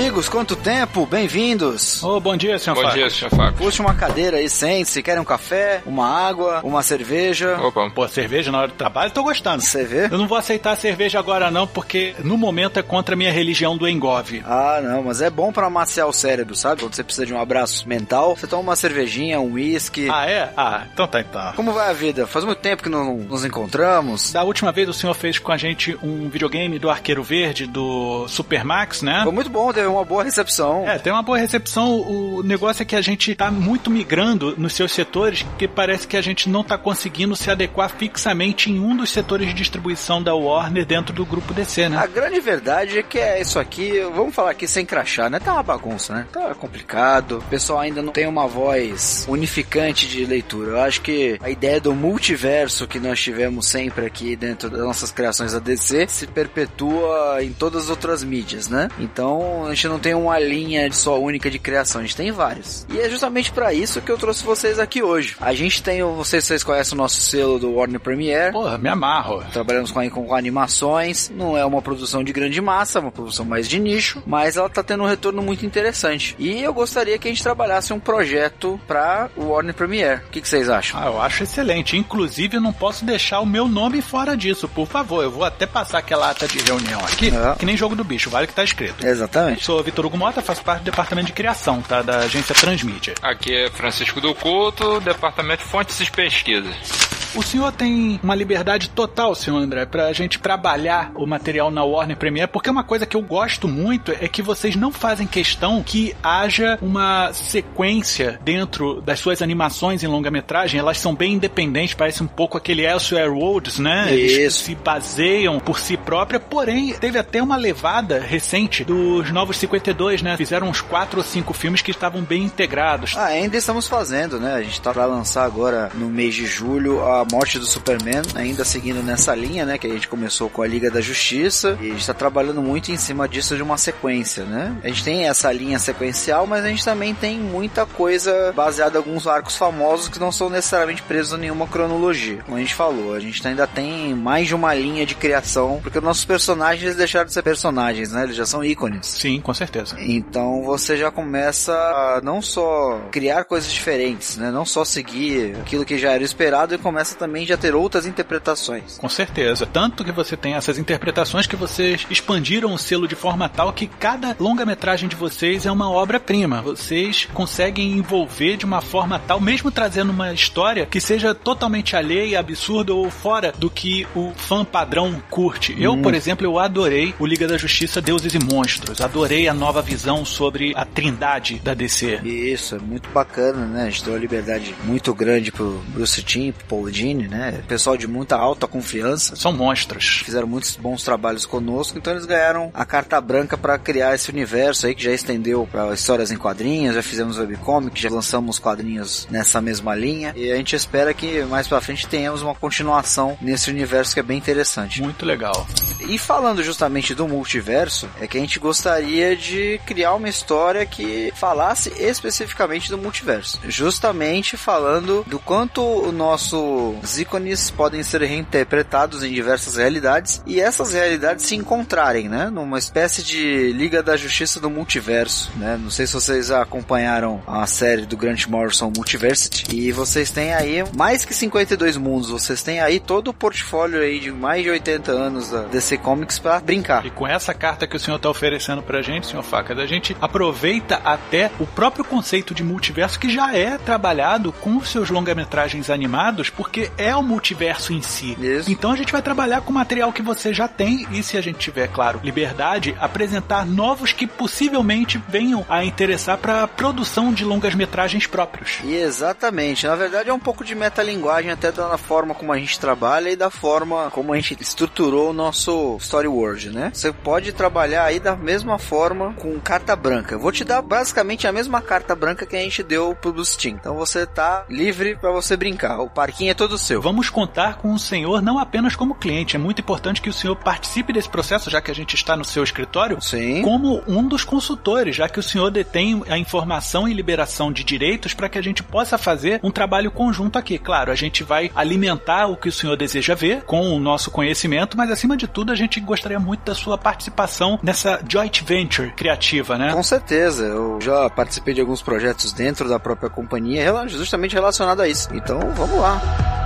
Amigos, quanto tempo? Bem-vindos. Oh, bom dia, senhor Bom Fábio. dia, senhor Fábio. Puxe uma cadeira aí, sente-se. Querem um café, uma água, uma cerveja? Opa, Pô, cerveja na hora do trabalho, tô gostando. Você vê? Eu não vou aceitar cerveja agora não, porque no momento é contra a minha religião do engove. Ah, não, mas é bom pra amaciar o cérebro, sabe? Quando você precisa de um abraço mental, você toma uma cervejinha, um whisky. Ah, é? Ah, então tá, então. Como vai a vida? Faz muito tempo que não nos encontramos. Da última vez o senhor fez com a gente um videogame do Arqueiro Verde, do Supermax, né? Foi muito bom, teve uma boa recepção. É, tem uma boa recepção. O negócio é que a gente tá muito migrando nos seus setores, porque parece que a gente não tá conseguindo se adequar fixamente em um dos setores de distribuição da Warner dentro do grupo DC, né? A grande verdade é que é isso aqui, vamos falar aqui sem crachar, né? Tá uma bagunça, né? Tá complicado. O pessoal ainda não tem uma voz unificante de leitura. Eu acho que a ideia do multiverso que nós tivemos sempre aqui dentro das nossas criações da DC se perpetua em todas as outras mídias, né? Então a gente não tem uma linha só única de criação, a gente tem vários. E é justamente para isso que eu trouxe vocês aqui hoje. A gente tem, não sei se vocês conhecem o nosso selo do Warner Premiere. Porra, me amarro. Trabalhamos com, com, com animações, não é uma produção de grande massa, é uma produção mais de nicho, mas ela tá tendo um retorno muito interessante. E eu gostaria que a gente trabalhasse um projeto para o Warner Premiere. O que, que vocês acham? Ah, eu acho excelente. Inclusive, eu não posso deixar o meu nome fora disso, por favor. Eu vou até passar aquela ata de reunião aqui, É. que nem jogo do bicho, vale que tá escrito. Exatamente. Sou Vitor Hugo Mota, faço parte do departamento de criação, tá? Da agência Transmídia. aqui é Francisco do Couto, Departamento de Fontes e Pesquisas. O senhor tem uma liberdade total, senhor André, pra gente trabalhar o material na Warner Premiere, porque uma coisa que eu gosto muito é que vocês não fazem questão que haja uma sequência dentro das suas animações em longa-metragem, elas são bem independentes, parece um pouco aquele Elsewhere Worlds, né? Eles Isso. se baseiam por si própria, porém, teve até uma levada recente dos Novos 52, né? Fizeram uns quatro ou cinco filmes que estavam bem integrados. Ah, ainda estamos fazendo, né? A gente tá pra lançar agora no mês de julho a morte do Superman, ainda seguindo nessa linha, né? Que a gente começou com a Liga da Justiça e a gente tá trabalhando muito em cima disso de uma sequência, né? A gente tem essa linha sequencial, mas a gente também tem muita coisa baseada em alguns arcos famosos que não são necessariamente presos a nenhuma cronologia. Como a gente falou, a gente ainda tem mais de uma linha de criação, porque os nossos personagens eles deixaram de ser personagens, né? Eles já são ícones. Sim, com certeza. Então você já começa a não só criar coisas diferentes, né? Não só seguir aquilo que já era esperado e começa também já ter outras interpretações. Com certeza. Tanto que você tem essas interpretações que vocês expandiram o selo de forma tal que cada longa-metragem de vocês é uma obra-prima. Vocês conseguem envolver de uma forma tal, mesmo trazendo uma história que seja totalmente alheia, absurda ou fora do que o fã padrão curte. Eu, por exemplo, eu adorei o Liga da Justiça Deuses e Monstros. Adorei a nova visão sobre a trindade da DC. Isso, é muito bacana, né? A gente deu uma liberdade muito grande pro Bruce Timm, pro Paul Né? Pessoal de muita alta confiança. São monstros. Fizeram muitos bons trabalhos conosco, então eles ganharam a carta branca para criar esse universo aí que já estendeu para histórias em quadrinhos, já fizemos webcomic, já lançamos quadrinhos nessa mesma linha e a gente espera que mais pra frente tenhamos uma continuação nesse universo que é bem interessante. Muito legal. E falando justamente do multiverso, é que a gente gostaria de criar uma história que falasse especificamente do multiverso. Justamente falando do quanto o nosso os ícones podem ser reinterpretados em diversas realidades e essas realidades se encontrarem, né? Numa espécie de Liga da Justiça do Multiverso, né? Não sei se vocês acompanharam a série do Grant Morrison Multiversity e vocês têm aí mais que 52 mundos, vocês têm aí todo o portfólio aí de mais de 80 anos da DC Comics para brincar. E com essa carta que o senhor está oferecendo pra gente, senhor Facas, a gente aproveita até o próprio conceito de multiverso que já é trabalhado com os seus longa-metragens animados, porque é o multiverso em si. Isso. Então a gente vai trabalhar com o material que você já tem e, se a gente tiver, claro, liberdade, apresentar novos que possivelmente venham a interessar para a produção de longas-metragens próprios. E exatamente. Na verdade é um pouco de metalinguagem até da forma como a gente trabalha e da forma como a gente estruturou o nosso story world, né? Você pode trabalhar aí da mesma forma com carta branca. Eu vou te dar basicamente a mesma carta branca que a gente deu pro Steam. Então você tá livre para você brincar. O parquinho é todo seu. Vamos contar com o senhor não apenas como cliente. É muito importante que o senhor participe desse processo, já que a gente está no seu escritório, Sim. como um dos consultores, já que o senhor detém a informação e liberação de direitos para que a gente possa fazer um trabalho conjunto aqui. Claro, a gente vai alimentar o que o senhor deseja ver com o nosso conhecimento, mas acima de tudo a gente gostaria muito da sua participação nessa joint venture criativa, né? Com certeza, eu já participei de alguns projetos dentro da própria companhia justamente relacionado a isso. Então vamos lá.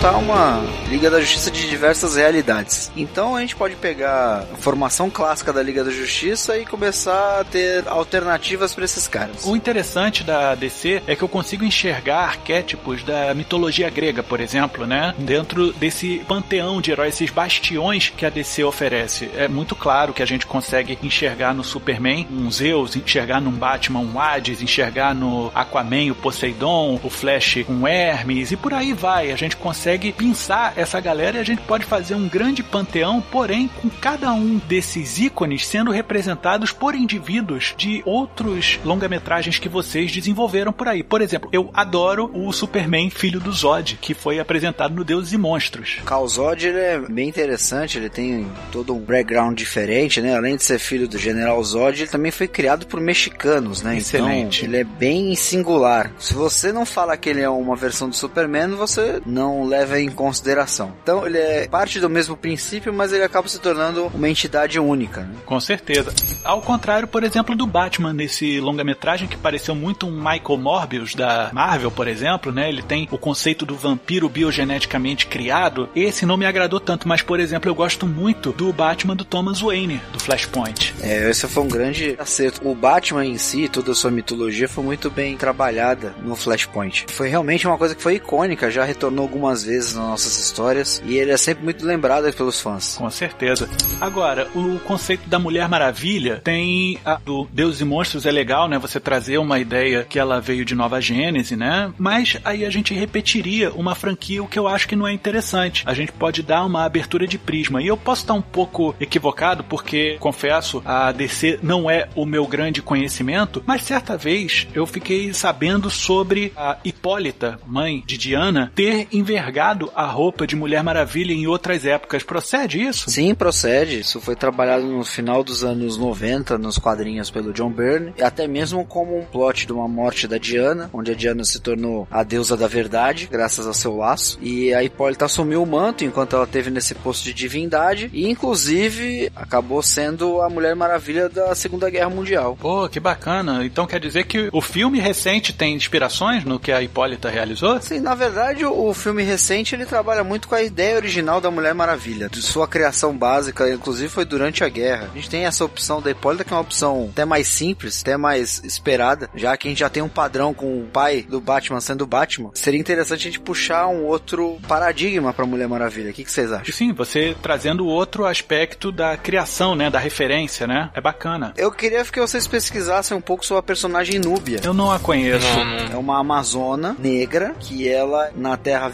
Montar uma Liga da Justiça de diversas realidades. Então a gente pode pegar a formação clássica da Liga da Justiça e começar a ter alternativas para esses caras. O interessante da DC é que eu consigo enxergar arquétipos da mitologia grega, por exemplo, né? Dentro desse panteão de heróis, esses bastiões que a DC oferece. É muito claro que a gente consegue enxergar no Superman um Zeus, enxergar num Batman um Hades, enxergar no Aquaman o Poseidon, o Flash um Hermes e por aí vai. A gente consegue pensar essa galera e a gente pode fazer um grande panteão, porém com cada um desses ícones sendo representados por indivíduos de outros longa-metragens que vocês desenvolveram por aí. Por exemplo, eu adoro o Superman Filho do Zod, que foi apresentado no Deuses e Monstros. O Calzod ele é bem interessante, ele tem todo um background diferente, né? Além de ser filho do General Zod, ele também foi criado por mexicanos, né? Excelente. Então, ele é bem singular. Se você não fala que ele é uma versão do Superman, você não leva em consideração. Então, ele é parte do mesmo princípio, mas ele acaba se tornando uma entidade única. Né? Com certeza. Ao contrário, por exemplo, do Batman nesse longa-metragem que pareceu muito um Michael Morbius da Marvel, por exemplo, né? Ele tem o conceito do vampiro biogeneticamente criado. Esse não me agradou tanto, mas por exemplo, eu gosto muito do Batman do Thomas Wayne, do Flashpoint. É, esse foi um grande acerto. O Batman em si, toda a sua mitologia foi muito bem trabalhada no Flashpoint. Foi realmente uma coisa que foi icônica, já retornou algumas vezes nas nossas histórias e ele é sempre muito lembrado pelos fãs. Com certeza. Agora, o conceito da Mulher Maravilha tem a do Deus e Monstros é legal, né? Você trazer uma ideia que ela veio de Nova Gênese, né? Mas aí a gente repetiria uma franquia, o que eu acho que não é interessante. A gente pode dar uma abertura de prisma. E eu posso estar um pouco equivocado, porque, confesso, a DC não é o meu grande conhecimento, mas certa vez eu fiquei sabendo sobre a Hipólita, mãe de Diana, ter envergado a roupa de Mulher Maravilha em outras épocas. Procede isso? Sim, procede. Isso foi trabalhado no final dos anos 90 nos quadrinhos pelo John Byrne, e até mesmo como um plot de uma morte da Diana, onde a Diana se tornou a deusa da verdade, graças ao seu laço, e a Hipólita assumiu o manto enquanto ela teve nesse posto de divindade, e inclusive acabou sendo a Mulher Maravilha da Segunda Guerra Mundial. Pô, que bacana. Então quer dizer que o filme recente tem inspirações no que a Hipólita realizou? Sim, na verdade, o o filme recente ele trabalha muito com a ideia original da Mulher Maravilha, de sua criação básica, inclusive foi durante a guerra. A gente tem essa opção da Hipólita, que é uma opção até mais simples, até mais esperada, já que a gente já tem um padrão com o pai do Batman sendo o Batman. Seria interessante a gente puxar um outro paradigma pra Mulher Maravilha. O que, que vocês acham? sim, você trazendo outro aspecto da criação, né? Da referência, né? É bacana. Eu queria que vocês pesquisassem um pouco sobre a personagem Núbia. Eu não a conheço. É uma amazona negra que ela, na Terra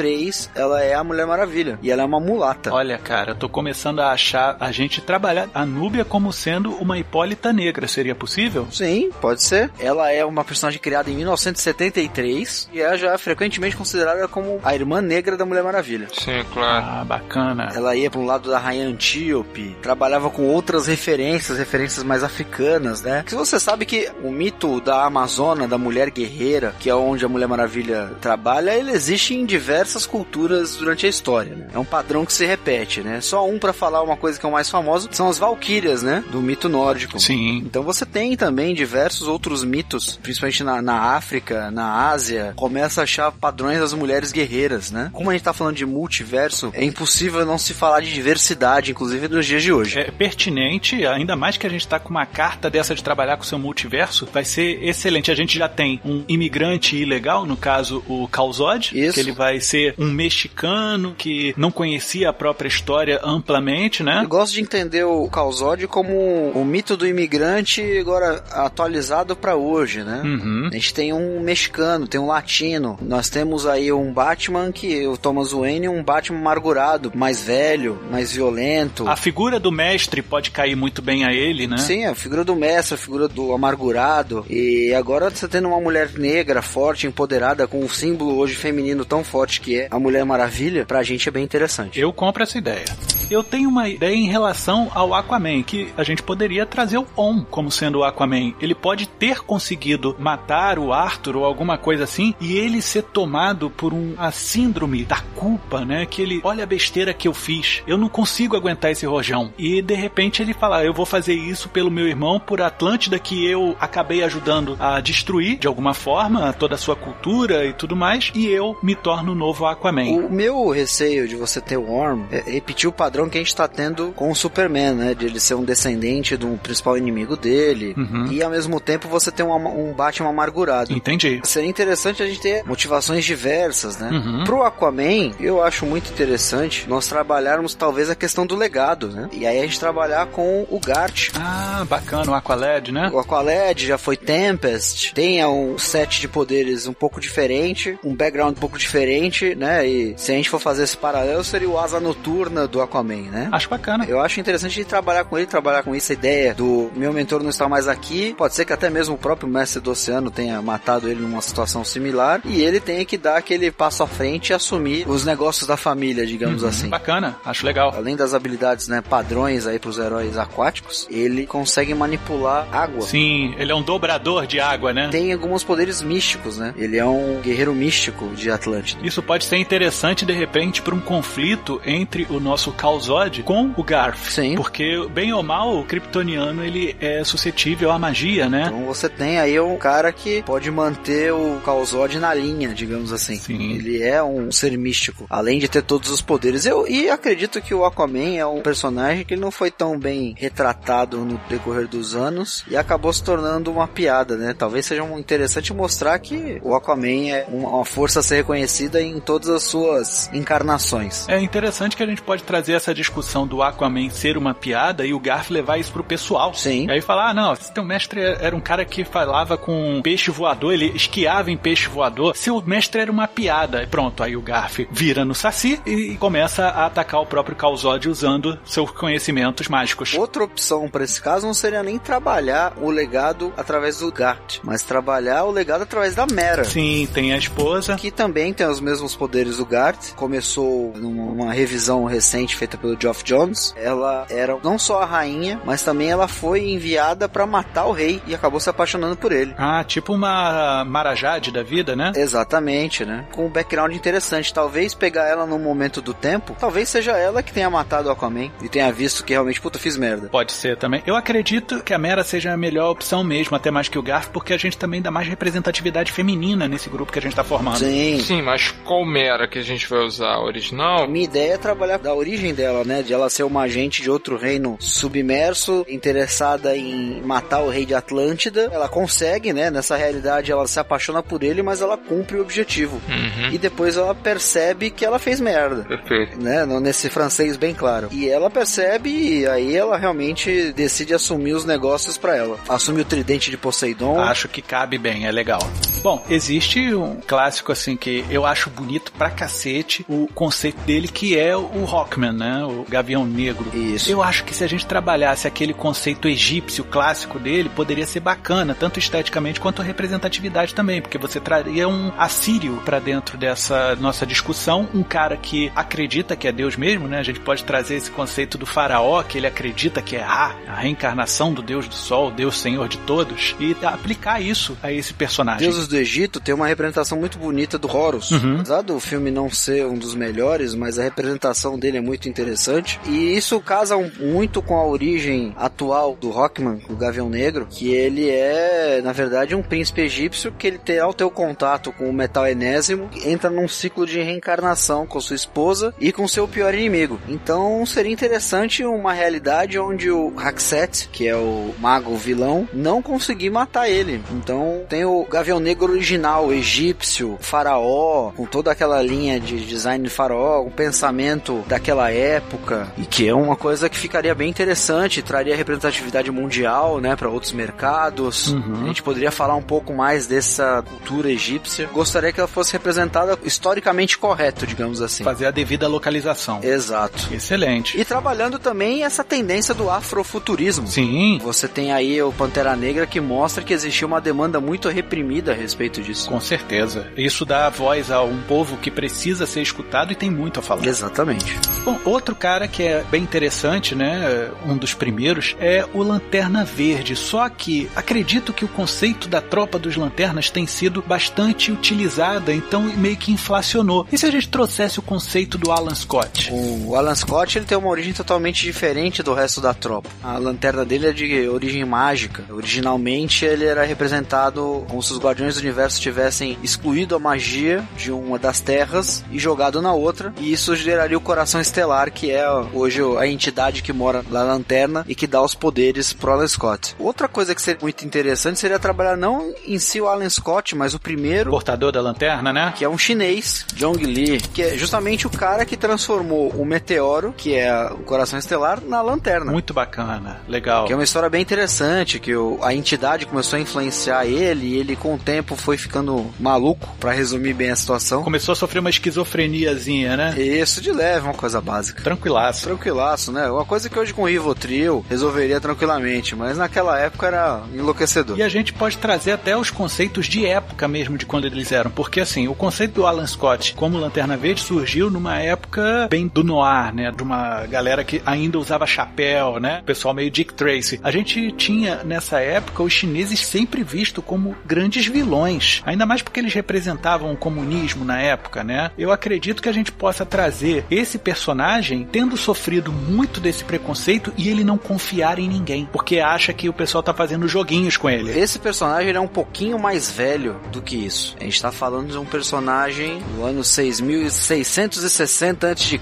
3, ela é a Mulher Maravilha. E ela é uma mulata. Olha, cara, eu tô começando a achar a gente trabalhar a Núbia como sendo uma Hipólita negra. Seria possível? Sim, pode ser. Ela é uma personagem criada em 1973 e é já frequentemente considerada como a irmã negra da Mulher Maravilha. Sim, claro. Ah, bacana. Ela ia para um lado da rainha Antíope, trabalhava com outras referências, referências mais africanas, né? Se você sabe que o mito da Amazona, da mulher guerreira, que é onde a Mulher Maravilha trabalha, ele existe em diversas culturas durante a história, né? É um padrão que se repete, né? Só um para falar uma coisa que é o mais famoso são as valquírias, né? Do mito nórdico. Sim. Então você tem também diversos outros mitos, principalmente na, na África, na Ásia, começa a achar padrões das mulheres guerreiras, né? Como a gente tá falando de multiverso, é impossível não se falar de diversidade, inclusive nos dias de hoje. É pertinente, ainda mais que a gente tá com uma carta dessa de trabalhar com o seu multiverso, vai ser excelente. A gente já tem um imigrante ilegal, no caso o Calzod, Isso. que ele vai ser um mexicano que não conhecia a própria história amplamente, né? Eu gosto de entender o Calzode como o mito do imigrante agora atualizado para hoje, né? Uhum. A gente tem um mexicano, tem um latino. Nós temos aí um Batman que o Thomas Wayne, um Batman amargurado, mais velho, mais violento. A figura do mestre pode cair muito bem a ele, né? Sim, a figura do mestre, a figura do amargurado. E agora você tendo uma mulher negra, forte, empoderada, com um símbolo hoje feminino tão forte que é a Mulher Maravilha, pra gente é bem interessante. Eu compro essa ideia. Eu tenho uma ideia em relação ao Aquaman, que a gente poderia trazer o On como sendo o Aquaman. Ele pode ter conseguido matar o Arthur ou alguma coisa assim, e ele ser tomado por uma síndrome da culpa, né? Que ele, olha a besteira que eu fiz, eu não consigo aguentar esse rojão. E de repente ele fala, eu vou fazer isso pelo meu irmão, por Atlântida, que eu acabei ajudando a destruir de alguma forma toda a sua cultura e tudo mais, e eu me torno o novo Aquaman. O meu receio de você ter o Worm é repetir o padrão que a gente tá tendo com o Superman, né? De ele ser um descendente do principal inimigo dele. Uhum. E ao mesmo tempo você ter um, um Batman amargurado. Entendi. Seria interessante a gente ter motivações diversas, né? Uhum. Pro Aquaman, eu acho muito interessante nós trabalharmos talvez a questão do legado, né? E aí a gente trabalhar com o Gart. Ah, bacana, o Aqualed, né? O Aqualed já foi Tempest, tem um set de poderes um pouco diferente, um background um pouco diferente, né? E se a gente for fazer esse paralelo, seria o Asa Noturna do Aquaman, né? Acho bacana. Eu acho interessante de trabalhar com ele, trabalhar com essa ideia do meu mentor não está mais aqui. Pode ser que até mesmo o próprio mestre do oceano tenha matado ele numa situação similar e ele tenha que dar aquele passo à frente e assumir os negócios da família, digamos assim. Bacana, acho legal. Além das habilidades, né, padrões aí pros heróis aquáticos, ele consegue manipular água. Sim, ele é um dobrador de água, né? Tem alguns poderes místicos, né? Ele é um guerreiro místico de Atlântida. Isso pode ser interessante de repente para um conflito entre o nosso Calzod com o Garf. Sim. Porque, bem ou mal, o Kryptoniano ele é suscetível à magia, né? Então você tem aí um cara que pode manter o Calzod na linha, digamos assim. Sim. Ele é um ser místico, além de ter todos os poderes. Eu e acredito que o Aquaman é um personagem que ele não foi tão bem retratado no decorrer dos anos e acabou se tornando uma piada, né? Talvez seja um interessante mostrar que o Aquaman é uma uma força a ser reconhecida em todas as suas encarnações. É interessante que a gente pode trazer essa discussão do Aquaman ser uma piada e o Garf levar isso pro pessoal. Sim. E aí falar, ah, não, se teu mestre era um cara que falava com peixe voador, ele esquiava em peixe voador, seu mestre era uma piada. E pronto, aí o Garf vira no Saci e começa a atacar o próprio Calzod usando seus conhecimentos mágicos. Outra opção para esse caso não seria nem trabalhar o legado através do Gart, mas trabalhar o legado através da Mera. Sim, tem a esposa. que também tem os mesmos poderes do Gart. Começou numa revisão recente feita pelo Geoff Jones. Ela era não só a rainha, mas também ela foi enviada para matar o rei e acabou se apaixonando por ele. Ah, tipo uma Marajade da vida, né? Exatamente, né? Com um background interessante. Talvez pegar ela num momento do tempo, talvez seja ela que tenha matado o Aquaman e tenha visto que realmente, puta, fiz merda. Pode ser também. Eu acredito que a Mera seja a melhor opção mesmo, até mais que o Garf, porque a gente também dá mais representatividade feminina nesse grupo que a gente tá formando. Sim. Sim, mas qual mera que a gente vai usar? A original? minha ideia é trabalhar da origem dela, né? De ela ser uma agente de outro reino submerso, interessada em matar o rei de Atlântida. Ela consegue, né? Nessa realidade ela se apaixona por ele, mas ela cumpre o objetivo. Uhum. E depois ela percebe que ela fez merda. Perfeito. Né, nesse francês bem claro. E ela percebe e aí ela realmente decide assumir os negócios pra ela. Assume o tridente de Poseidon. Acho que cabe bem, é legal. Bom, existe um clássico assim que eu acho bonito pra cacete o conceito dele que é o Rockman, né? O Gavião Negro. Isso. Eu acho que se a gente trabalhasse aquele conceito egípcio clássico dele, poderia ser bacana, tanto esteticamente quanto representatividade também, porque você traria um assírio pra dentro dessa nossa discussão, um cara que acredita que é Deus mesmo, né? A gente pode trazer esse conceito do faraó, que ele acredita que é Ra, a reencarnação do Deus do Sol, Deus Senhor de todos, e aplicar isso a esse personagem. Deuses do Egito tem uma representação muito bonita do Horus. Uhum. Apesar do filme não ser um dos melhores, mas a representação dele é muito interessante. E isso casa muito com a origem atual do Rockman, o Gavião Negro, que ele é, na verdade, um príncipe egípcio que ele tem ao o contato com o metal enésimo, entra num ciclo de reencarnação com sua esposa e com seu pior inimigo. Então seria interessante uma realidade onde o Haxet, que é o mago vilão, não conseguir matar ele. Então tem o Gavião Negro original, egípcio, faraó, com toda aquela linha de design de faraó, o pensamento daquela época, e que é uma coisa que ficaria bem interessante, traria representatividade mundial, né, para outros mercados. Uhum. A gente poderia falar um pouco mais dessa cultura egípcia. Gostaria que ela fosse representada historicamente correto, digamos assim. Fazer a devida localização. Exato. Excelente. E trabalhando também essa tendência do afrofuturismo. Sim, Você tem aí o Pantera Negra que mostra que existia uma demanda muito reprimida a respeito disso. com certeza. Isso dá voz a um povo que precisa ser escutado e tem muito a falar. Exatamente. Bom, outro cara que é bem interessante, né? Um dos primeiros é o Lanterna Verde. Só que acredito que o conceito da tropa dos lanternas tem sido bastante utilizada, então meio que inflacionou. E se a gente trouxesse o conceito do Alan Scott? O Alan Scott ele tem uma origem totalmente diferente do resto da tropa. A lanterna dele é de origem mágica. Originalmente ele era representado como se os Guardiões do Universo tivessem excluído a magia de uma das terras e jogado na outra. E isso geraria o Coração Estelar, que é hoje a entidade que mora na lanterna e que dá os poderes pro Alan Scott. Outra coisa que seria muito interessante seria trabalhar não em si o Alan Scott, mas o primeiro Portador da lanterna, né? que é um chinês, Jong Lee, que é justamente o cara que transformou o meteoro, que é o coração estelar, na lanterna. Muito bacana, legal. Que é uma história bem interessante, que o- a entidade começou a influenciar ele e ele com o tempo foi ficando maluco, pra resumir bem a situação. Começou a sofrer uma esquizofreniazinha, né? Isso de leve, uma coisa básica. Tranquilaço. Tranquilaço, né? Uma coisa que hoje com o Rivotril resolveria tranquilamente, mas naquela época era enlouquecedor. E a gente pode trazer até os conceitos de época mesmo de quando eles eram, porque assim, o conceito do Alan Scott como Lanterna Verde surgiu numa época bem do noir, né, de uma galera que ainda usava chapéu, né, pessoal meio Dick Tracy. A gente tinha nessa época os chineses sempre visto como grandes vilões, ainda mais porque eles representavam o comunismo na época, né? Eu acredito que a gente possa trazer esse personagem tendo sofrido muito desse preconceito e ele não confiar em ninguém, porque acha que o pessoal tá fazendo joguinhos com ele. Esse personagem é um pouquinho mais velho do que isso. A gente tá falando de um personagem do ano 6660 a.C.,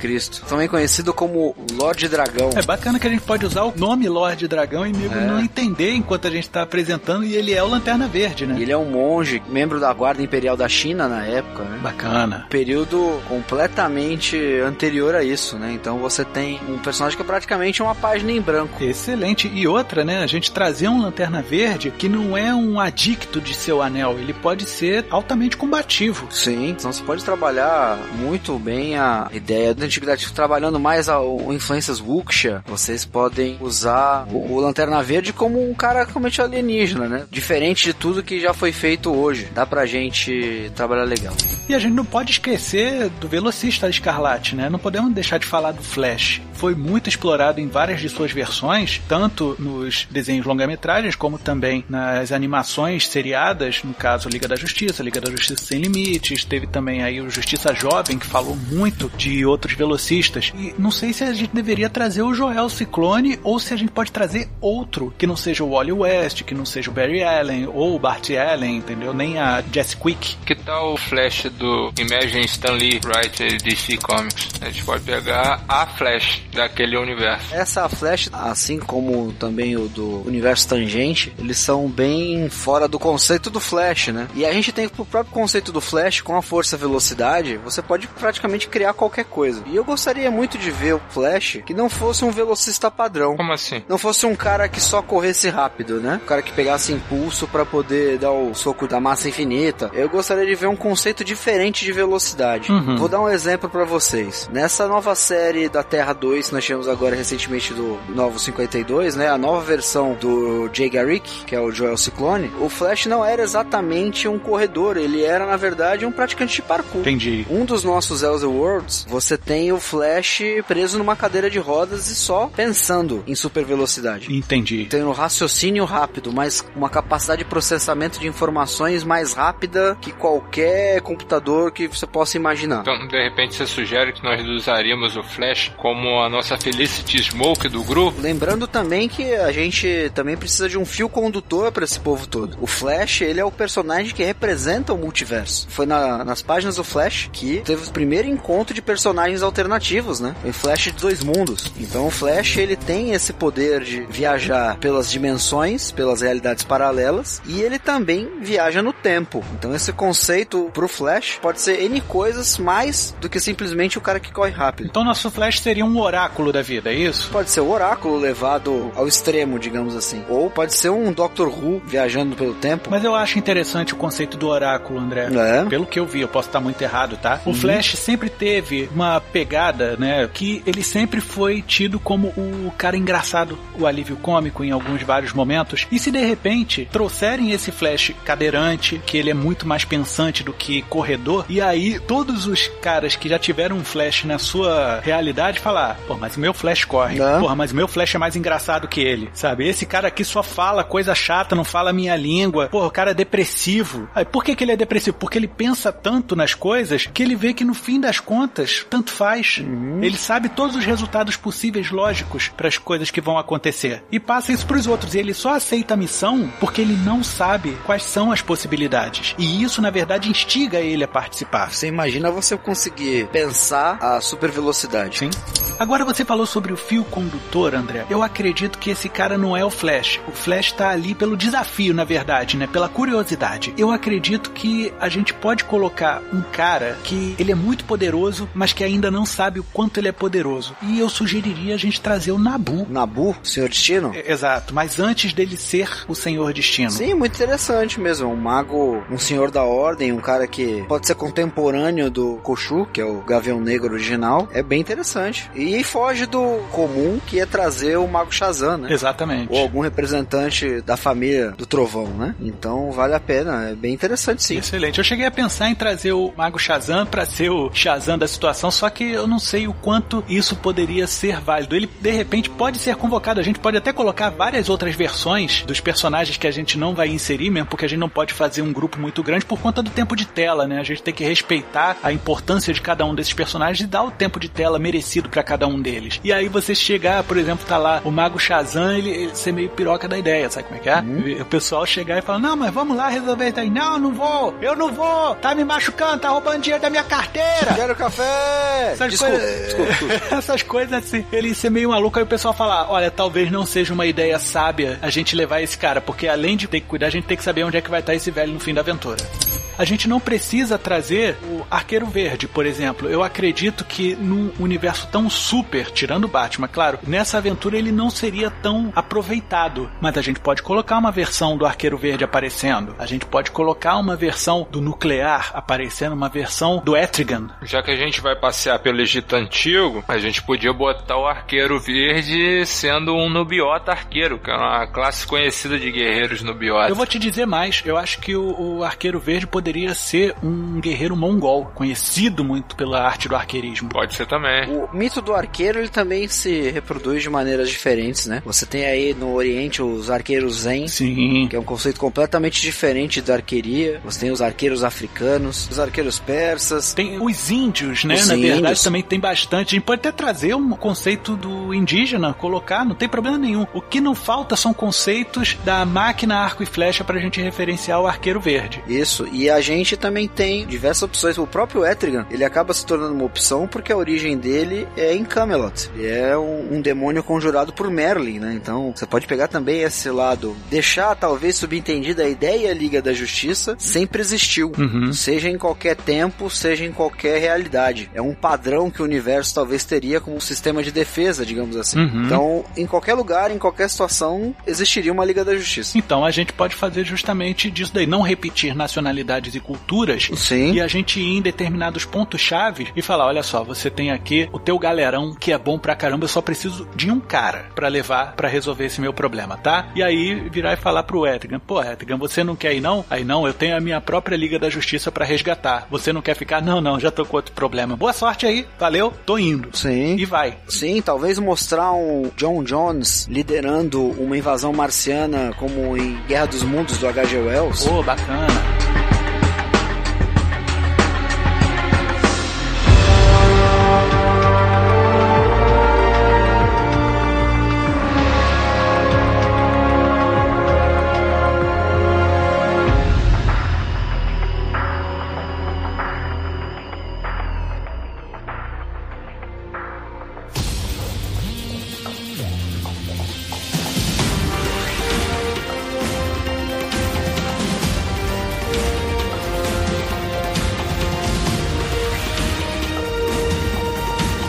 também conhecido como Lorde Dragão. É bacana que a gente pode usar o nome Lorde Dragão e nego É. não entender enquanto a gente tá apresentando e ele é o Lanterna Verde, né? Ele é um monge, membro da Guarda Imperial da China na época, né? Bacana. Período completamente anterior a isso, né? Então você tem um personagem que é praticamente uma página em branco. Excelente. E outra, né? A gente trazer um Lanterna Verde que não é um adicto de seu anel. Ele pode ser altamente combativo. Sim, então você pode trabalhar muito bem a ideia da antiguidade, trabalhando mais a, o influências Wuxia. Vocês podem usar o, o Lanterna Verde como um cara realmente alienígena, né? Diferente de tudo que já foi feito hoje. Dá pra gente trabalhar legal. E a gente não pode esquecer do Velocista Escarlate, né? Não podemos deixar de falar do Flash. Foi muito explorado em várias de suas versões, tanto nos desenhos longa-metragens, como também nas animações seriadas, no caso Liga da Justiça, Liga da Justiça Sem Limites, teve também aí o Justiça Jovem, que falou muito de outros velocistas. E não sei se a gente deveria trazer o Joel Ciclone ou se a gente pode trazer outro, que não seja o Wally West, que não seja o Barry Allen ou o Bart Allen, entendeu? Nem a Jess Quick. Que tal o Flash do Imagine Stan Lee Writer DC Comics. A gente pode pegar a Flash daquele universo. Essa Flash, assim como também o do universo tangente, eles são bem fora do conceito do Flash, né? E a gente tem o próprio conceito do Flash com a força e velocidade, você pode praticamente criar qualquer coisa. E eu gostaria muito de ver o Flash que não fosse um velocista padrão. Como assim? Não fosse um cara que só corresse rápido, né? Um cara que pegasse impulso para poder dar o soco da massa infinita. Eu gostaria de ver um conceito diferente de velocidade. Uhum. Vou dar um exemplo para vocês. Nessa nova série da Terra 2 que nós tivemos agora recentemente do Novo 52, né? A nova versão do Jay Garrick, que é o Joel Ciclone, o Flash não era exatamente um corredor, ele era na verdade um praticante de parkour. Entendi. Um dos nossos Elseworlds, você tem o Flash preso numa cadeira de rodas e só pensando em super velocidade. Entendi. Tem um raciocínio rápido, mas uma capacidade de processamento de informações mais rápida que qualquer computador que você possa imaginar. Então, de repente, você sugere que nós usaríamos o Flash como a nossa Felicity Smoke do grupo? Lembrando também que a gente também precisa de um fio condutor para esse povo todo. O Flash, ele é o personagem que representa o multiverso. Foi na- nas páginas do Flash que teve o primeiro encontro de personagens alternativos, né? Em Flash de dois mundos. Então o Flash, ele tem esse poder de viajar pelas dimensões, pelas realidades paralelas, e ele também viaja no tempo. Então esse conceito pro Flash pode ser N coisas mais do que simplesmente o cara que corre rápido. Então nosso Flash seria um oráculo da vida, é isso? Pode ser o oráculo levado ao extremo, digamos assim. Ou pode ser um Doctor Who viajando pelo tempo. Mas eu acho interessante o conceito do oráculo, André. É. Pelo que eu vi, eu posso estar muito errado, tá? O Flash sempre teve uma pegada, né? Que ele sempre foi tido como o cara engraçado, o alívio cômico em alguns vários momentos. E se de repente trouxerem esse Flash cadeirante, que ele é muito mais pensante do que corredor, e aí todos os caras que já tiveram um Flash na sua realidade falar, pô, mas o meu Flash corre. É. Porra, mas o meu Flash é mais engraçado que ele, sabe? Esse cara aqui só fala coisa chata, não fala a minha língua. Porra, o cara é depressivo. Aí, por que, que ele é depressivo? Porque ele pensa tanto nas coisas que ele vê que no fim das contas, tanto faz. Ele sabe todos os resultados possíveis lógicos para as coisas que vão acontecer. E passa isso pros outros. E ele só aceita a missão porque ele não sabe quais são as possibilidades. E isso, na verdade, instiga ele a participar. Você imagina você conseguir pensar a super velocidade. Sim. Agora você falou sobre o fio condutor, André. Eu acredito que esse cara não é o Flash. O Flash tá ali pelo desafio, na verdade, né? Pela curiosidade. Eu acredito que a gente pode colocar um cara que ele é muito poderoso, mas que ainda não sabe o quanto ele é poderoso. E eu sugeriria a gente trazer o Nabu. Nabu, Senhor Destino? É, Exato, mas antes dele ser o Senhor Destino. Sim, muito interessante mesmo. Um mago, um senhor da ordem, um cara que pode ser contemporâneo do Khonshu, que é o Gavião Negro original. É bem interessante. E foge do comum, que é trazer o Mago Shazam, né? Exatamente. Ou algum representante da família do Trovão, né? Então vale a pena, é bem interessante sim. Excelente. Eu cheguei a pensar em trazer o Mago Shazam pra ser o Shazam da situação, só que eu não sei o quanto isso poderia ser válido. Ele, de repente, pode ser convocado. A gente pode até colocar várias outras versões dos personagens que a gente não vai inserir, mesmo porque a gente não pode fazer um grupo muito grande por conta do tempo de tela, né? A gente tem que respeitar a importância de cada um desses personagens e dar o tempo de tela merecido pra cada um deles. E aí você chegar, por exemplo, tá lá o Mago Shazam, ele, ele ser meio piroca da ideia, sabe como é que é? O pessoal chegar e falar: Não, mas vamos lá resolver isso aí. Não, não vou, eu não vou, tá me machucando, tá roubando dinheiro da minha carteira. Quero café! Essas Desculpa, coisas- desculpa, desculpa. Essas coisas assim, ele ser meio maluco, aí o pessoal falar, olha, talvez não seja uma ideia sábia a gente levar esse cara, porque além de ter que cuidar, a gente tem que saber onde é que vai estar esse velho no fim da aventura. A gente não precisa trazer o Arqueiro Verde, por exemplo. Eu acredito que num universo tão super, tirando o Batman, claro, nessa aventura ele não seria tão aproveitado. Mas a gente pode colocar uma versão do Arqueiro Verde aparecendo. A gente pode colocar uma versão do Nuclear aparecendo, uma versão do Etrigan. Já que a gente vai passear pelo Egito Antigo, a gente podia botar o Arqueiro Verde sendo um Nubiota Arqueiro, que é uma classe conhecida de guerreiros Nubiota. Eu vou te dizer mais, eu acho que o, o Arqueiro Verde poderia ser um guerreiro mongol, conhecido muito pela arte do arqueirismo. Pode ser também. O mito do arqueiro ele também se reproduz de maneiras diferentes, né? Você tem aí no Oriente os arqueiros Zen, Sim. que é um conceito completamente diferente da arqueria. Você tem os arqueiros africanos, os arqueiros persas. Tem os índios, né? Os Na verdade, índios. também tem bastante. A gente pode até trazer um conceito do indígena, colocar, não tem problema nenhum. O que não falta são conceitos da máquina arco e flecha pra gente referenciar o arqueiro verde. Isso, e a gente também tem diversas opções. O próprio Etrigan, ele acaba se tornando uma opção porque a origem dele é em Camelot. Ele é um, um demônio conjurado por Merlin, né? Então, você pode pegar também esse lado, deixar talvez subentendida a ideia Liga da Justiça sempre existiu, Uhum. seja em qualquer tempo, seja em qualquer realidade. É um padrão que o universo talvez teria como um sistema de defesa, digamos assim. Uhum. Então, em qualquer lugar, em qualquer situação, existiria uma Liga da Justiça. Então a gente pode fazer justamente disso daí, não repetir nacionalidades e culturas. Sim. E a gente ir em determinados pontos-chave e falar: olha só, você tem aqui o teu galerão que é bom pra caramba, eu só preciso de um cara pra levar pra resolver esse meu problema, tá? E aí virar e falar pro Edgar: pô, Edgar, você não quer ir não? Aí não, eu tenho a minha própria Liga da Justiça pra resgatar. Você não quer ficar? Não, não, já tô com outro problema. Boa sorte aí, valeu, tô indo. Sim. E vai. Sim, talvez mostrar um John Jones liderando uma invasão marciana como em Guerra dos Mundos do H.G. Wells. Pô, bacana.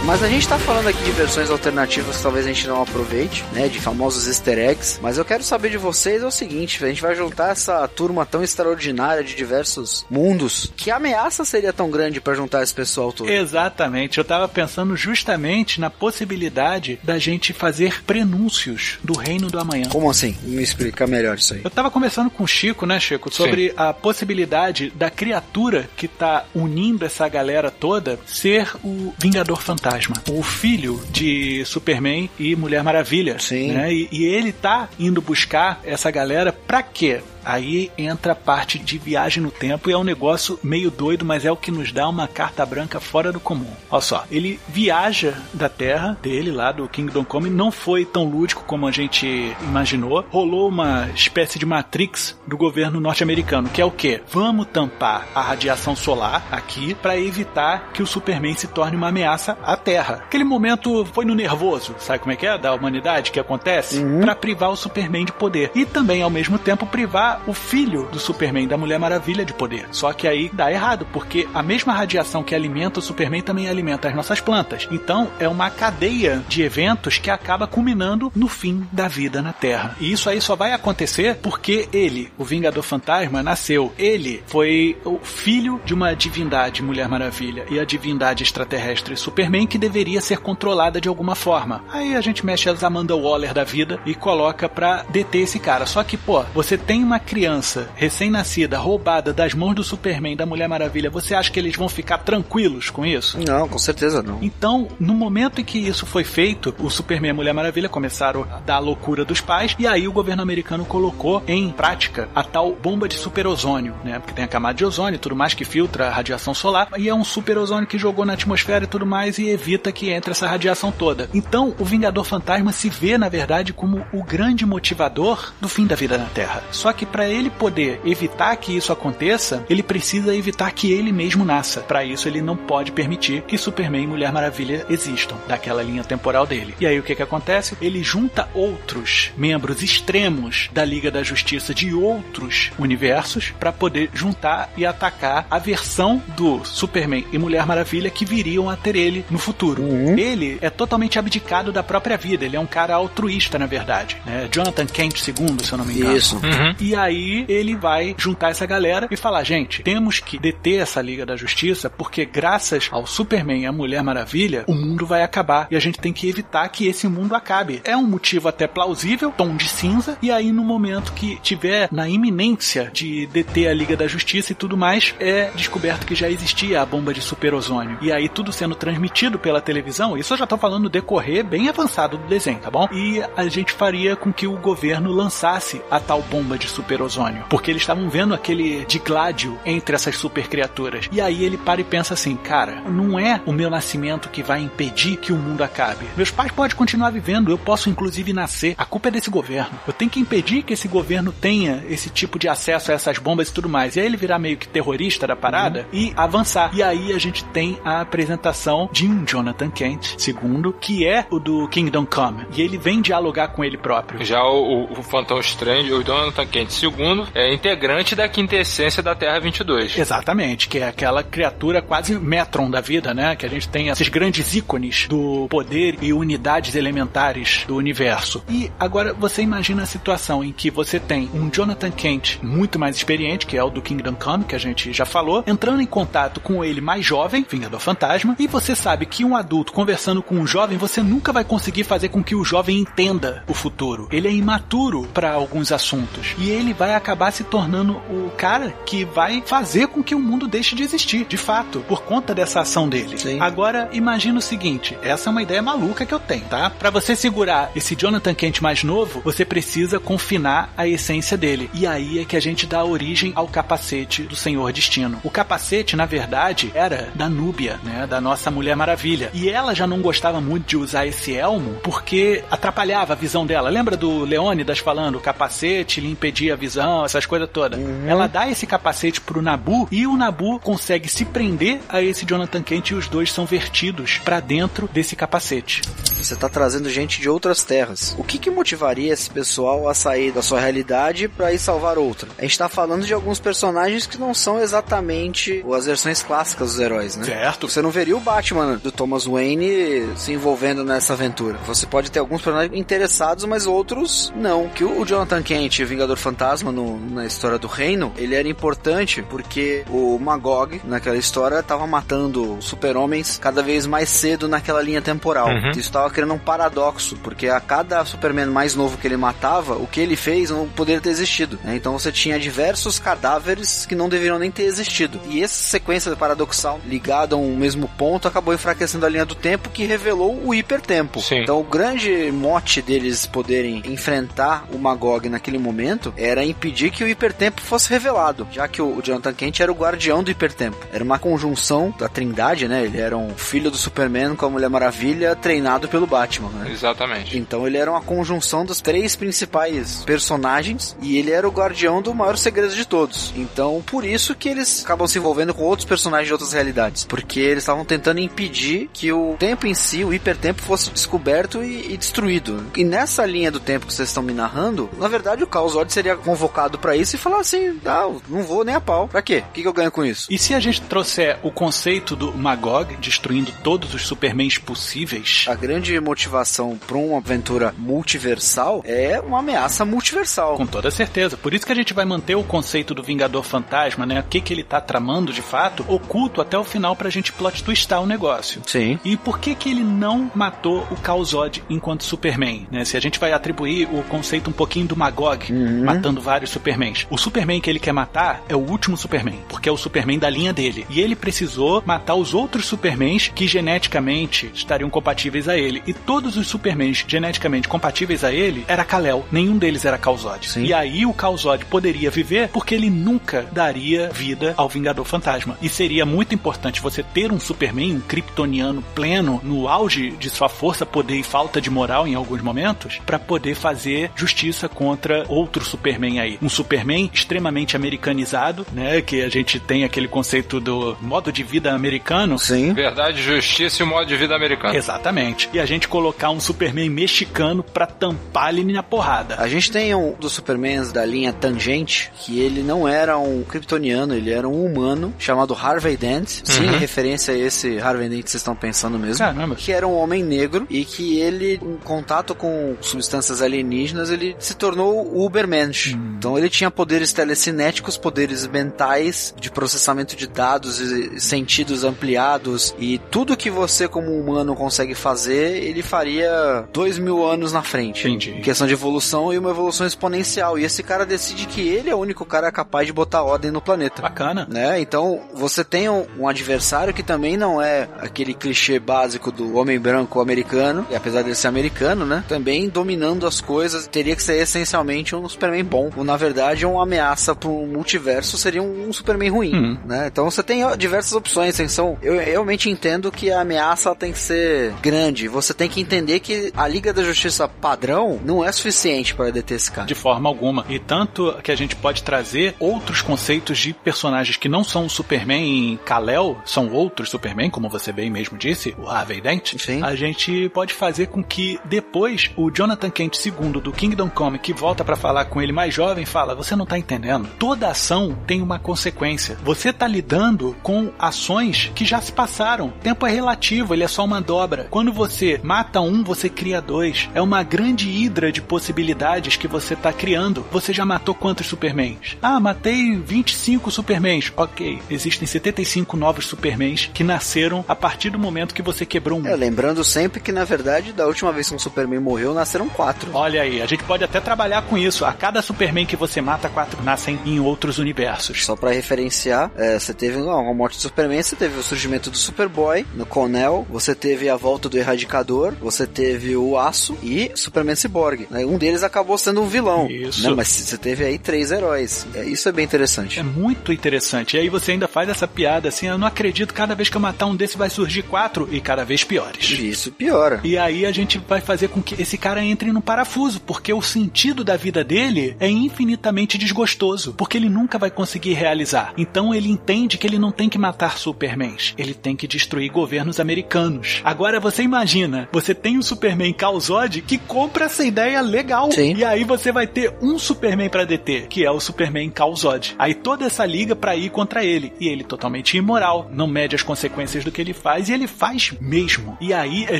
Mas a gente tá falando aqui de versões alternativas que talvez a gente não aproveite, né? De famosos easter eggs. Mas eu quero saber de vocês é o seguinte: a gente vai juntar essa turma tão extraordinária de diversos mundos. Que ameaça seria tão grande pra juntar esse pessoal todo? Exatamente. Eu tava pensando justamente na possibilidade da gente fazer prenúncios do reino do amanhã. Como assim? Me explica melhor isso aí. Eu tava conversando com o Chico, né, Chico, sobre a possibilidade da criatura que tá unindo essa galera toda ser o Vingador Fantasma, o filho de Superman e Mulher Maravilha. Sim. Né? E, e ele tá indo buscar essa galera pra quê? Aí entra a parte de viagem no tempo e é um negócio meio doido, mas é o que nos dá uma carta branca fora do comum. Olha só, ele viaja da Terra dele, lá do Kingdom Come, não foi tão lúdico como a gente imaginou. Rolou uma espécie de Matrix do governo norte-americano, que é o quê? Vamos tampar a radiação solar aqui para evitar que o Superman se torne uma ameaça à Terra. Aquele momento foi no nervoso, sabe como é que é? Da humanidade que acontece? Pra privar o Superman de poder. E também, ao mesmo tempo, privar o filho do Superman, da Mulher Maravilha, de poder. Só que aí dá errado, porque a mesma radiação que alimenta o Superman também alimenta as nossas plantas. Então é uma cadeia de eventos que acaba culminando no fim da vida na Terra. E isso aí só vai acontecer porque ele, o Vingador Fantasma, nasceu. Ele foi o filho de uma divindade Mulher Maravilha e a divindade extraterrestre Superman que deveria ser controlada de alguma forma. Aí a gente mexe as Amanda Waller da vida e coloca pra deter esse cara. Só que, pô, você tem uma criança recém-nascida roubada das mãos do Superman, da Mulher Maravilha, você acha que eles vão ficar tranquilos com isso? Não, com certeza não. Então, no momento em que isso foi feito, o Superman e a Mulher Maravilha começaram a dar a loucura dos pais, e aí o governo americano colocou em prática a tal bomba de super ozônio, né? Porque tem a camada de ozônio e tudo mais que filtra a radiação solar, e é um super ozônio que jogou na atmosfera e tudo mais e evita que entre essa radiação toda. Então, o Vingador Fantasma se vê, na verdade, como o grande motivador do fim da vida na Terra. Só que para ele poder evitar que isso aconteça, ele precisa evitar que ele mesmo nasça. Para isso, ele não pode permitir que Superman e Mulher Maravilha existam daquela linha temporal dele. E aí o que que acontece? Ele junta outros membros extremos da Liga da Justiça de outros universos para poder juntar e atacar a versão do Superman e Mulher Maravilha que viriam a ter ele no futuro. Ele é totalmente abdicado da própria vida. Ele é um cara altruísta, na verdade. né? Jonathan Kent II, se eu não me engano. Isso. Uhum. E aí ele vai juntar essa galera e falar: gente, temos que deter essa Liga da Justiça, porque graças ao Superman e à Mulher Maravilha, o mundo vai acabar. E a gente tem que evitar que esse mundo acabe. É um motivo até plausível, tom de cinza, e aí no momento que tiver na iminência de deter a Liga da Justiça e tudo mais, é descoberto que já existia a bomba de super ozônio. E aí tudo sendo transmitido pela televisão, isso eu já tô falando do decorrer bem avançado do desenho, tá bom? E a gente faria com que o governo lançasse a tal bomba de super super ozônio, porque eles estavam vendo aquele digládio entre essas super criaturas. E aí ele para e pensa assim, cara, não é o meu nascimento que vai impedir que o mundo acabe. Meus pais podem continuar vivendo, eu posso inclusive nascer. A culpa é desse governo. Eu tenho que impedir que esse governo tenha esse tipo de acesso a essas bombas e tudo mais. E aí ele virar meio que terrorista da parada uhum. e avançar. E aí a gente tem a apresentação de um Jonathan Kent, segundo, que é o do Kingdom Come. E ele vem dialogar com ele próprio. Já o, o, o Phantom Strange, o Jonathan Kent II, é integrante da quintessência da Terra 22. Exatamente, que é aquela criatura quase Metron da vida, né? Que a gente tem esses grandes ícones do poder e unidades elementares do universo. E agora você imagina a situação em que você tem um Jonathan Kent muito mais experiente, que é o do Kingdom Come, que a gente já falou, entrando em contato com ele mais jovem, Vingador Fantasma, e você sabe que um adulto conversando com um jovem, você nunca vai conseguir fazer com que o jovem entenda o futuro. Ele é imaturo para alguns assuntos e ele vai acabar se tornando o cara que vai fazer com que o mundo deixe de existir, de fato, por conta dessa ação dele. Sim. Agora, imagina o seguinte, essa é uma ideia maluca que eu tenho, tá? Para você segurar esse Jonathan Kent mais novo, você precisa confinar a essência dele. E aí é que a gente dá origem ao capacete do Senhor Destino. O capacete, na verdade, era da Núbia, né, da nossa Mulher Maravilha. E ela já não gostava muito de usar esse elmo porque atrapalhava a visão dela. Lembra do Leônidas falando o capacete lhe impedia a visão, essas coisas todas? Uhum. Ela dá esse capacete pro Nabu e o Nabu consegue se prender a esse Jonathan Kent e os dois são vertidos para dentro desse capacete. Você tá trazendo gente de outras terras. O que que motivaria esse pessoal a sair da sua realidade para ir salvar outra? A gente tá falando de alguns personagens que não são exatamente as versões clássicas dos heróis, né? Certo. Você não veria o Batman do Thomas Wayne se envolvendo nessa aventura. Você pode ter alguns personagens interessados, mas outros não. Que o Jonathan Kent, o Vingador Fantasma no, na história do Reino, ele era importante porque o Magog, naquela história, tava matando super-homens cada vez mais cedo naquela linha temporal. Uhum. Isso tava criando um paradoxo, porque a cada Superman mais novo que ele matava, o que ele fez não poderia ter existido. Né? Então você tinha diversos cadáveres que não deveriam nem ter existido. E essa sequência paradoxal ligada a um mesmo ponto acabou enfraquecendo a linha do tempo que revelou o hipertempo. Sim. Então o grande mote deles poderem enfrentar o Magog naquele momento era impedir que o hipertempo fosse revelado, já que o Jonathan Kent era o guardião do hipertempo. Era uma conjunção da Trindade, né? Ele era um filho do Superman com a Mulher Maravilha treinado pelo Batman, né? Exatamente. Então ele era uma conjunção dos três principais personagens e ele era o guardião do maior segredo de todos. Então por isso que eles acabam se envolvendo com outros personagens de outras realidades, porque eles estavam tentando impedir que o tempo em si, o hipertempo, fosse descoberto e, e destruído. E nessa linha do tempo que vocês estão me narrando, na verdade o Caos seria convocado para isso e falar assim: ah, não vou nem a pau. Pra quê? O que, que eu ganho com isso? E se a gente trouxer o conceito do Magog destruindo todos os Supermans possíveis? A grande motivação para uma aventura multiversal é uma ameaça multiversal. Com toda certeza. Por isso que a gente vai manter o conceito do Vingador Fantasma, né? O que, que ele tá tramando de fato, oculto até o final pra gente plot twistar o negócio. Sim. E por que que ele não matou o Causod enquanto Superman, né? Se a gente vai atribuir o conceito um pouquinho do Magog, uhum. matando vários Supermans. O Superman que ele quer matar é o último Superman, porque é o Superman da linha dele. E ele precisou matar os outros Supermans que geneticamente estariam compatíveis a ele. E todos os Supermans geneticamente compatíveis a ele era Kal-El. Nenhum deles era. Sim. E aí o Causod poderia viver porque ele nunca daria vida ao Vingador Fantasma. E seria muito importante você ter um Superman, um kryptoniano pleno, no auge de sua força, poder e falta de moral em alguns momentos, para poder fazer justiça contra outro Superman aí. Um Superman extremamente americanizado, né? Que a gente tem aquele conceito do modo de vida americano. Sim. Verdade, justiça e o modo de vida americano. Exatamente. E a gente colocar um Superman mexicano pra tampar ele na porrada. A gente tem um dos Supermans da linha Tangente, que ele não era um kryptoniano, ele era um humano chamado Harvey Dent. Sim, uhum. referência a esse Harvey Dent que vocês estão pensando mesmo. Caramba. Que era um homem negro e que ele, em contato com substâncias alienígenas, ele se tornou o Ubermensch. Hum. Então ele tinha poderes telecinéticos, poderes mentais, de processamento de dados e sentidos ampliados e tudo que você como humano consegue fazer, ele faria dois mil anos na frente. Entendi. Questão de evolução e uma evolução exponencial. E esse cara decide que ele é o único cara capaz de botar ordem no planeta. Bacana. Né? Então, você tem um, um adversário que também não é aquele clichê básico do homem branco americano, e apesar de ser americano, né? Também dominando as coisas, teria que ser essencialmente um Superman bom. Ou, na verdade, uma ameaça pro multiverso seria um, um Superman ruim, Uhum. né? Então você tem diversas opções. São, eu realmente entendo que a ameaça tem que ser grande. Você tem que entender que a Liga da Justiça padrão não é suficiente para deter esse cara. De forma alguma. E tanto que a gente pode trazer outros conceitos de personagens que não são o Superman em Kal-El, são outros Superman, como você bem mesmo disse, o Harvey Dent. Sim. A gente pode fazer com que depois o Jonathan Kent II do Kingdom Come, que volta pra falar com ele mais jovem, fala: Você não tá entendendo. Toda ação tem uma consequência. Você tá lidando com ações que já se passaram. Tempo é relativo, ele é só uma dobra. Quando você mata um, você cria dois. É uma grande hidra de possibilidades que você tá criando. Você já matou quantos Supermans? Ah, matei 25 Supermans. Ok, existem 75 novos Supermans que nasceram a partir do momento que você quebrou um. É, lembrando sempre que, na verdade, da última vez que um Superman morreu, nasceram quatro. Olha aí, a gente pode até trabalhar com isso. A cada Superman que você mata, quatro nascem em outros universos. Só pra referenciar, é, você teve não, a morte do Superman, você teve o surgimento do Superboy no Connell, você teve a volta do Erradicador, você teve o Aço e Superman Cyborg. né? Um deles acabou sendo um vilão. Isso. né? Mas você teve aí três heróis. É, Isso é bem interessante. É muito interessante. E aí você ainda faz essa piada assim, eu não acredito, cada vez que eu matar um desse vai surgir quatro e cada vez piores. Isso piora. E aí a gente vai fazer com que esse cara entre no parafuso, porque o sentido da vida dele é infinitamente desgostoso, porque ele nunca vai conseguir realizar. Então ele entende que ele não tem que matar Supermans, ele tem que destruir governos americanos. Agora você imagina, você tem o Superman Calzod que compra essa ideia legal. Sim. E aí você vai ter um Superman pra deter, que é o Superman Calzod. Aí toda essa liga pra ir contra ele, e ele totalmente imoral, não mede as consequências do que ele faz e ele faz mesmo. E aí é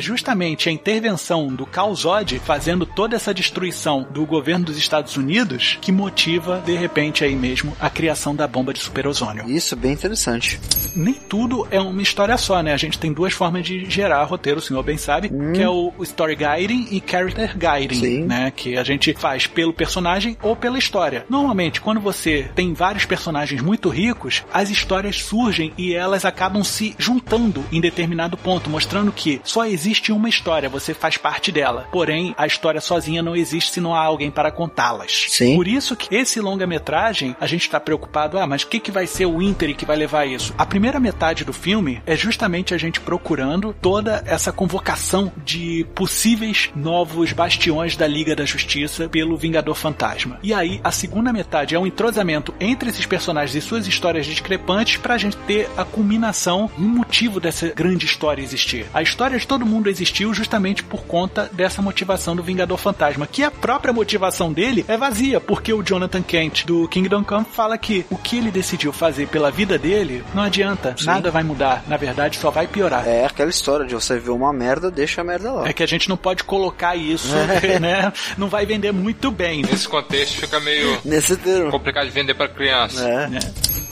justamente a intervenção do Calzod fazendo toda essa destruição do governo dos Estados Unidos que motiva de repente aí mesmo a criação da bomba de superozônio. Isso, bem interessante. Nem tudo é uma história só, né? A gente tem duas formas de gerar roteiro, o senhor bem sabe, que é o story guiding e character guiding, Sim. né? Que a gente faz pelo personagem ou pela história. Normalmente, quando você tem vários personagens muito ricos, as histórias surgem e elas acabam se juntando em determinado ponto, mostrando que só existe uma história, você faz parte dela. Porém, a história sozinha não existe se não há alguém para contá-las. Sim. Por isso que esse longa-metragem, a gente está preocupado, ah, mas o que, que vai ser o Inter que vai levar isso? A primeira metade do filme é justamente a gente procurando toda essa convocação de possíveis novos bastiões da Liga da Justiça pelo Vingador Fantasma. E aí, a segunda metade é um entrosamento entre esses personagens e suas histórias discrepantes pra gente ter a culminação o motivo dessa grande história existir. A história de todo mundo existiu justamente por conta dessa motivação do Vingador Fantasma, que a própria motivação dele é vazia, porque o Jonathan Kent do Kingdom Come fala que o que ele decidiu fazer pela vida dele não adianta, nada vai mudar, na verdade só vai piorar. É aquela história de você ver uma merda, deixa a merda lá. É que a gente não pode colocar isso, né? Não vai vender muito bem. Nesse contexto fica meio Nesse termo. complicado de vender pra criança. É. né?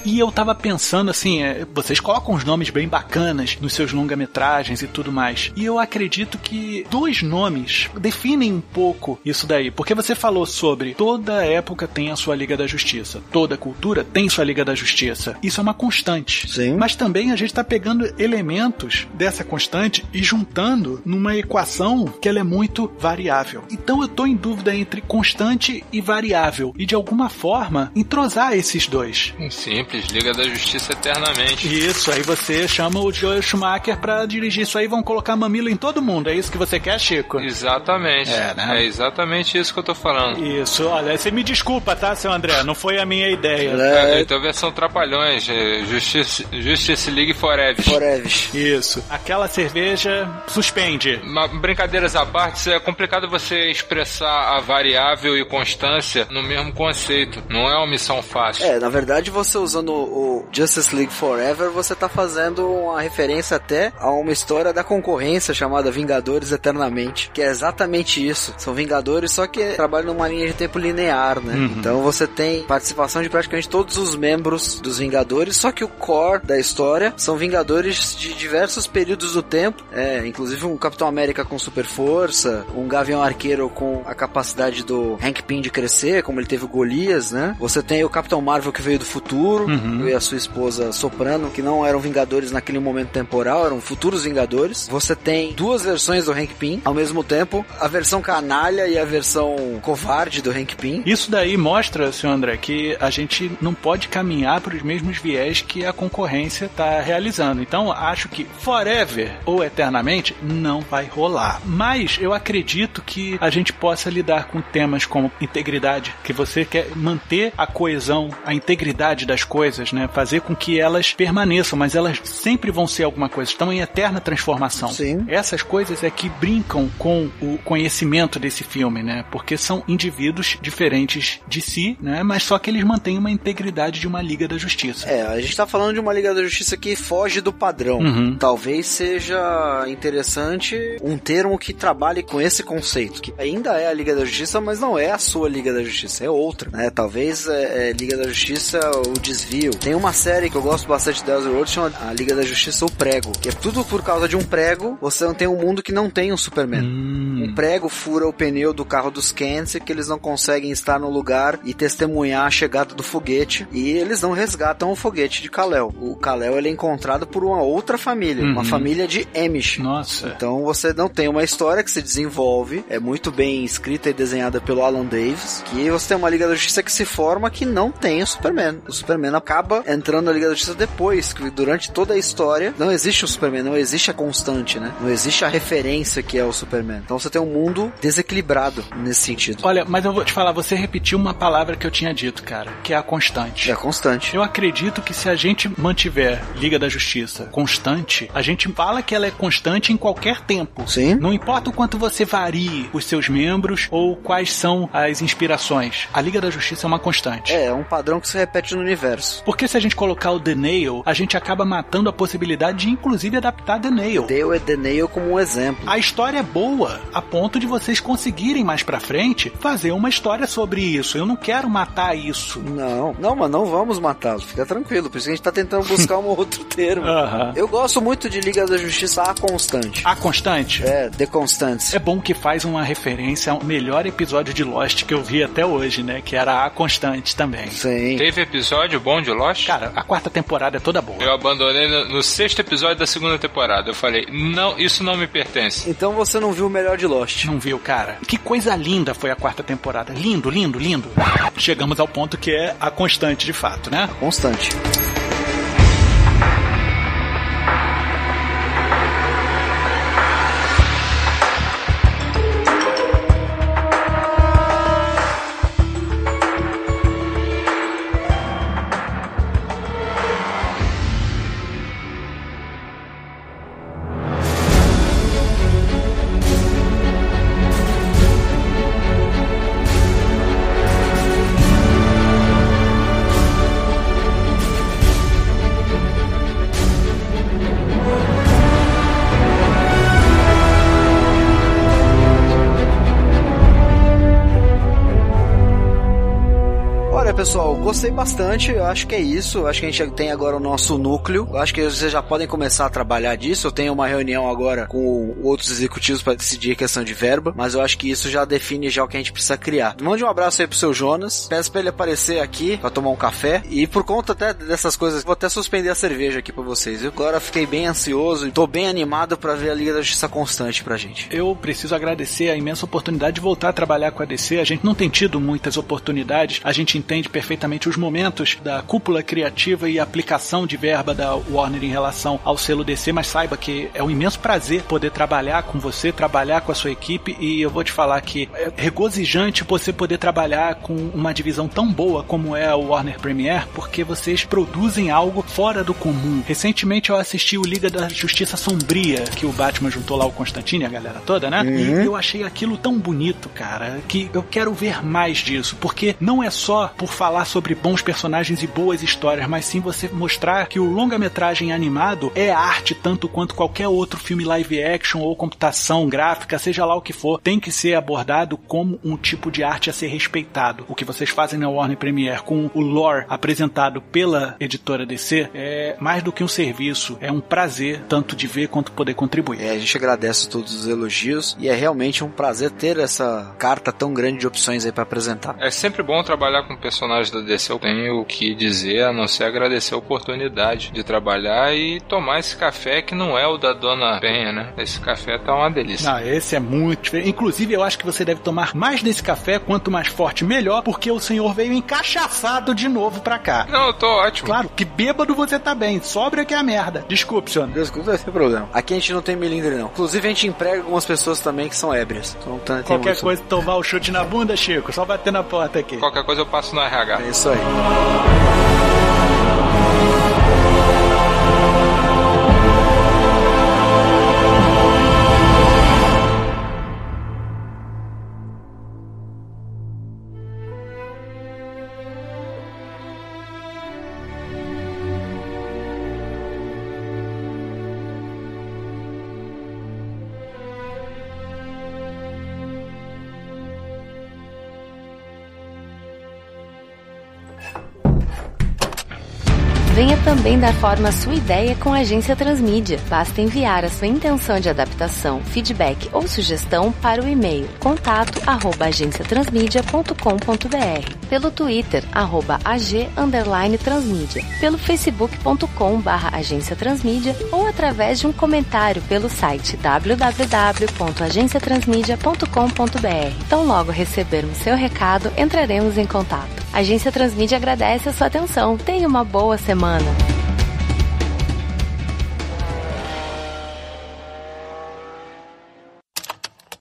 E eu tava pensando assim, é, vocês colocam uns nomes bem bacanas nos seus longa-metragens e tudo mais. E eu acredito que dois nomes definem um pouco isso daí. Porque você falou sobre toda época tem a sua Liga da Justiça, toda cultura tem sua Liga da Justiça. Isso é uma constante. Sim. Mas também a gente tá pegando elementos dessa constante e juntando numa equação que ela é muito variável. Então eu tô em dúvida entre constante e variável. E de alguma forma entrosar esses dois. Simples, Liga da Justiça eternamente. Isso, aí você chama o Joel Schumacher pra dirigir isso aí, vão colocar mamilo em todo mundo. É isso que você quer, Chico? Exatamente. É, né? É exatamente isso que eu tô falando. Isso, olha, você me desculpa, tá, seu André? Não foi a minha ideia. É, É, então versão Trapalhões, é, Justice, Justice League Forever. Forever. Isso. Aquela cerveja suspende. Brincadeiras à parte, é complicado você expressar a variável e constância no mesmo conceito. Não é uma missão fácil. É, na verdade, você usando usando o Justice League Forever, você tá fazendo uma referência até a uma história da concorrência chamada Vingadores Eternamente, que é exatamente isso. São Vingadores, só que trabalham numa linha de tempo linear, né? Uhum. Então você tem participação de praticamente todos os membros dos Vingadores, só que o core da história são Vingadores de diversos períodos do tempo, é, inclusive um Capitão América com super força, um Gavião Arqueiro com a capacidade do Hank Pym de crescer, como ele teve o Golias, né? Você tem o Capitão Marvel que veio do futuro, uhum. e a sua esposa Soprano, que não eram Vingadores naquele momento temporal, eram futuros Vingadores. Você tem duas versões do Hank Pym ao mesmo tempo, a versão canalha e a versão covarde do Hank Pym. Isso daí mostra, senhor André, que a gente não pode caminhar para os mesmos viés que a concorrência está realizando. Então, acho que forever ou eternamente não vai rolar. Mas eu acredito que a gente possa lidar com temas como integridade, que você quer manter a coesão, a integridade das coisas, né? Fazer com que elas permaneçam, mas elas sempre vão ser alguma coisa, estão em eterna transformação. Sim. Essas coisas é que brincam com o conhecimento desse filme, né? Porque são indivíduos diferentes de si, né? Mas só que eles mantêm uma integridade de uma Liga da Justiça. É, a gente tá falando de uma Liga da Justiça que foge do padrão. Uhum. Talvez seja interessante um termo que trabalhe com esse conceito, que ainda é a Liga da Justiça, mas não é a sua Liga da Justiça, é outra, né? Talvez é, é Liga da Justiça o desvio. Tem uma série que eu gosto bastante da Road, chama a Liga da Justiça o Prego, que é tudo por causa de um prego, você não tem um mundo que não tem um Superman. Hum. Um prego fura o pneu do carro dos Kents que eles não conseguem estar no lugar e testemunhar a chegada do foguete e eles não resgatam o foguete de Kal-El. O Kal-El ele é encontrado por uma outra família, uhum. uma família de Amish. Nossa. Então você não tem uma história que se desenvolve, é muito bem escrita e desenhada pelo Alan Davis, que você tem uma Liga da Justiça que se forma que não tem o Superman. O Superman acaba entrando na Liga da Justiça depois, que durante toda a história não existe o Superman, não existe a constante, né? Não existe a referência que é o Superman. Então você tem um mundo desequilibrado nesse sentido. Olha, mas eu vou te falar, você repetiu uma palavra que eu tinha dito, cara, que é a constante. É a constante. Eu acredito que se a gente mantiver Liga da Justiça constante, a gente fala que ela é constante em qualquer tempo. Sim. Não importa o quanto você varie os seus membros ou quais são as inspirações. A Liga da Justiça é uma constante. É, é um padrão que se repete no universo. Porque se a gente colocar o The Nail, a gente acaba matando a possibilidade de inclusive adaptar The Nail. Deu é The Nail como um exemplo. A história é boa, a ponto de vocês conseguirem mais pra frente fazer uma história sobre isso. Eu não quero matar isso. Não, não, mas não vamos matá-lo. Fica tranquilo. Por isso que a gente tá tentando buscar um outro termo. Uhum. Eu gosto muito de Liga da Justiça A Constante. A Constante? É, The Constance. É bom que faz uma referência ao melhor episódio de Lost que eu vi até hoje, né? Que era A Constante também. Sim. Teve episódio bom de Lost? Cara, a quarta temporada é toda boa. Eu abandonei no, no sexto episódio da segunda temporada. Eu falei, não, isso não me pertence. Então você não viu o melhor de Lost. Não viu, cara. Que coisa linda foi a quarta temporada. Lindo, lindo, lindo. Chegamos ao ponto que é a constante de fato, né? Constante. Gostei bastante, eu acho que é isso. Eu acho que a gente tem agora o nosso núcleo. Eu acho que vocês já podem começar a trabalhar disso. Eu tenho uma reunião agora com outros executivos para decidir a questão de verba, mas eu acho que isso já define já o que a gente precisa criar. Mande um abraço aí pro seu Jonas. Peço pra ele aparecer aqui para tomar um café. E por conta até dessas coisas, vou até suspender a cerveja aqui para vocês. Eu agora fiquei bem ansioso e tô bem animado para ver a Liga da Justiça constante pra gente. Eu preciso agradecer a imensa oportunidade de voltar a trabalhar com a DC. A gente não tem tido muitas oportunidades. A gente entende perfeitamente os momentos da cúpula criativa e aplicação de verba da Warner em relação ao selo DC, mas saiba que é um imenso prazer poder trabalhar com você, trabalhar com a sua equipe e eu vou te falar que é regozijante você poder trabalhar com uma divisão tão boa como é a Warner Premiere, porque vocês produzem algo fora do comum. Recentemente eu assisti o Liga da Justiça Sombria, que o Batman juntou lá o Constantine, a galera toda, né? Uhum. E eu achei aquilo tão bonito, cara, que eu quero ver mais disso, porque não é só por falar sobre bons personagens e boas histórias, mas sim você mostrar que o longa-metragem animado é arte tanto quanto qualquer outro filme live action ou computação gráfica, seja lá o que for, tem que ser abordado como um tipo de arte a ser respeitado. O que vocês fazem na Warner Premiere com o lore apresentado pela editora DC é mais do que um serviço, é um prazer tanto de ver quanto poder contribuir. É, a gente agradece todos os elogios e é realmente um prazer ter essa carta tão grande de opções aí para apresentar. É sempre bom trabalhar com personagens da DC. Eu tenho o que dizer a não ser agradecer a oportunidade de trabalhar e tomar esse café que não é o da Dona Penha, né? Esse café tá uma delícia. Não, esse é muito diferente. Inclusive, eu acho que você deve tomar mais desse café, quanto mais forte, melhor, porque o senhor veio encaixaçado de novo pra cá. Não, eu tô ótimo. Claro, que bêbado você tá bem, sóbrio que é a merda. Desculpe, senhor. Desculpa, tem problema. Aqui a gente não tem melindre, não. Inclusive, a gente emprega algumas pessoas também que são ébrias. Então, tem Qualquer muito- coisa, tomar o chute na bunda, Chico, só bater na porta aqui. Qualquer coisa eu passo no RH. É isso aí. Oh. Dar forma sua ideia com a Agência Transmídia. Basta enviar a sua intenção de adaptação, feedback ou sugestão para o e-mail contato@agenciatransmedia.com.br, pelo Twitter arroba transmídia, pelo facebook.com barra agência transmídia ou através de um comentário pelo site www.agenciatransmedia.com.br. Então logo recebermos seu recado, entraremos em contato. A Agência Transmídia agradece a sua atenção. Tenha uma boa semana.